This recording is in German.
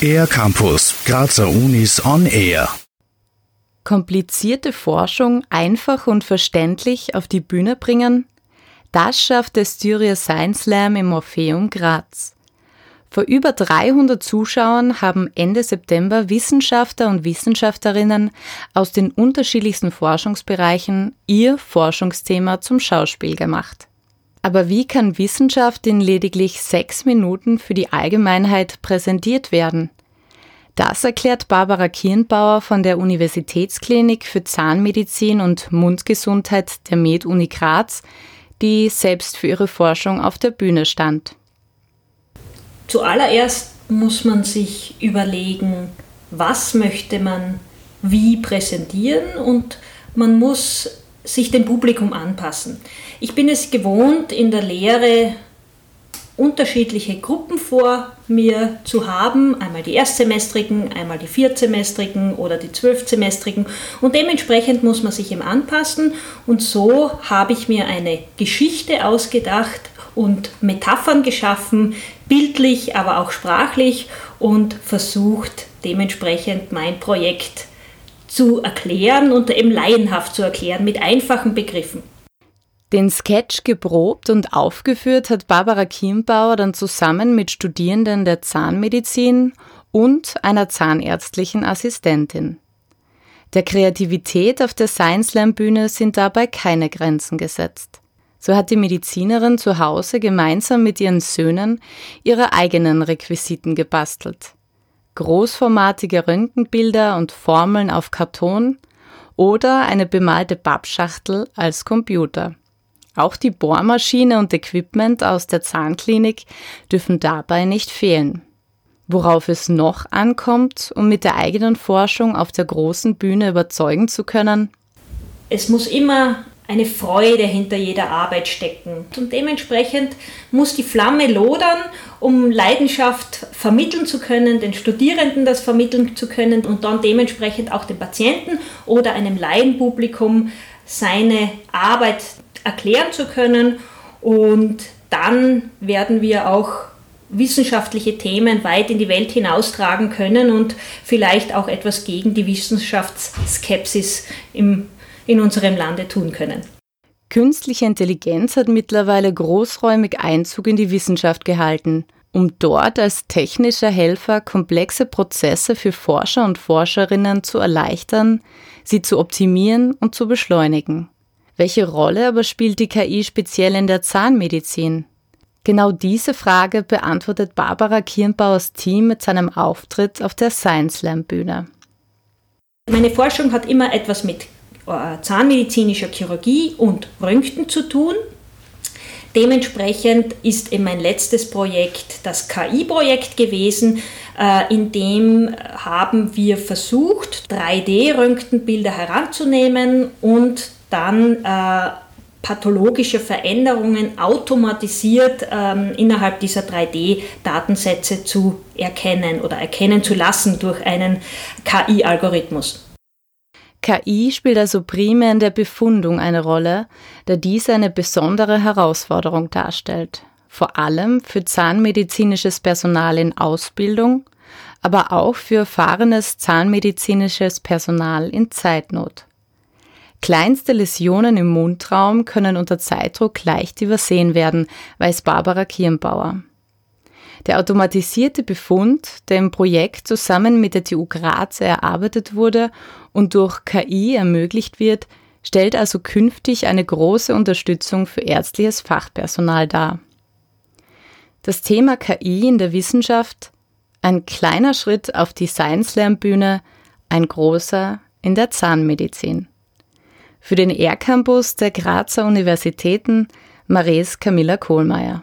Air Campus, Grazer Unis on Air. Komplizierte Forschung einfach und verständlich auf die Bühne bringen? Das schafft der Styria Science Slam im Orpheum Graz. Vor über 300 Zuschauern haben Ende September Wissenschaftler und Wissenschaftlerinnen aus den unterschiedlichsten Forschungsbereichen ihr Forschungsthema zum Schauspiel gemacht. Aber wie kann Wissenschaft in lediglich sechs Minuten für die Allgemeinheit präsentiert werden? Das erklärt Barbara Kirnbauer von der Universitätsklinik für Zahnmedizin und Mundgesundheit der Med-Uni Graz, die selbst für ihre Forschung auf der Bühne stand. Zuallererst muss man sich überlegen, was möchte man wie präsentieren und man muss sich dem Publikum anpassen. Ich bin es gewohnt, in der Lehre unterschiedliche Gruppen vor mir zu haben, einmal die Erstsemestrigen, einmal die Viertsemestrigen oder die Zwölfsemestrigen. Und dementsprechend muss man sich ihm anpassen. Und so habe ich mir eine Geschichte ausgedacht und Metaphern geschaffen, bildlich, aber auch sprachlich und versucht dementsprechend mein Projekt zu erklären und eben laienhaft zu erklären mit einfachen Begriffen. Den Sketch geprobt und aufgeführt hat Barbara Kiembauer dann zusammen mit Studierenden der Zahnmedizin und einer zahnärztlichen Assistentin. Der Kreativität auf der Science Slam Bühne sind dabei keine Grenzen gesetzt. So hat die Medizinerin zu Hause gemeinsam mit ihren Söhnen ihre eigenen Requisiten gebastelt großformatige Röntgenbilder und Formeln auf Karton oder eine bemalte Pappschachtel als Computer. Auch die Bohrmaschine und Equipment aus der Zahnklinik dürfen dabei nicht fehlen. Worauf es noch ankommt, um mit der eigenen Forschung auf der großen Bühne überzeugen zu können? Es muss immer eine Freude hinter jeder Arbeit stecken. Und dementsprechend muss die Flamme lodern, um Leidenschaft vermitteln zu können, den Studierenden das vermitteln zu können und dann dementsprechend auch dem Patienten oder einem Laienpublikum seine Arbeit erklären zu können. Und dann werden wir auch wissenschaftliche Themen weit in die Welt hinaustragen können und vielleicht auch etwas gegen die Wissenschaftsskepsis im in unserem Lande tun können. Künstliche Intelligenz hat mittlerweile großräumig Einzug in die Wissenschaft gehalten, um dort als technischer Helfer komplexe Prozesse für Forscher und Forscherinnen zu erleichtern, sie zu optimieren und zu beschleunigen. Welche Rolle aber spielt die KI speziell in der Zahnmedizin? Genau diese Frage beantwortet Barbara Kirnbauers Team mit seinem Auftritt auf der Science Slam Bühne. Meine Forschung hat immer etwas mit zahnmedizinischer Chirurgie und Röntgen zu tun. Dementsprechend ist in mein letztes Projekt das KI-Projekt gewesen. Äh, in dem haben wir versucht, 3D-Röntgenbilder heranzunehmen und dann äh, pathologische Veränderungen automatisiert ähm, innerhalb dieser 3D-Datensätze zu erkennen oder erkennen zu lassen durch einen KI-Algorithmus. KI spielt also primär in der Befundung eine Rolle, da dies eine besondere Herausforderung darstellt, vor allem für zahnmedizinisches Personal in Ausbildung, aber auch für erfahrenes zahnmedizinisches Personal in Zeitnot. Kleinste Läsionen im Mundraum können unter Zeitdruck leicht übersehen werden, weiß Barbara Kirnbauer. Der automatisierte Befund, der im Projekt zusammen mit der TU Graz erarbeitet wurde und durch KI ermöglicht wird, stellt also künftig eine große Unterstützung für ärztliches Fachpersonal dar. Das Thema KI in der Wissenschaft, ein kleiner Schritt auf die Science-Lernbühne, ein großer in der Zahnmedizin. Für den R-Campus der Grazer Universitäten Maries Camilla Kohlmeier.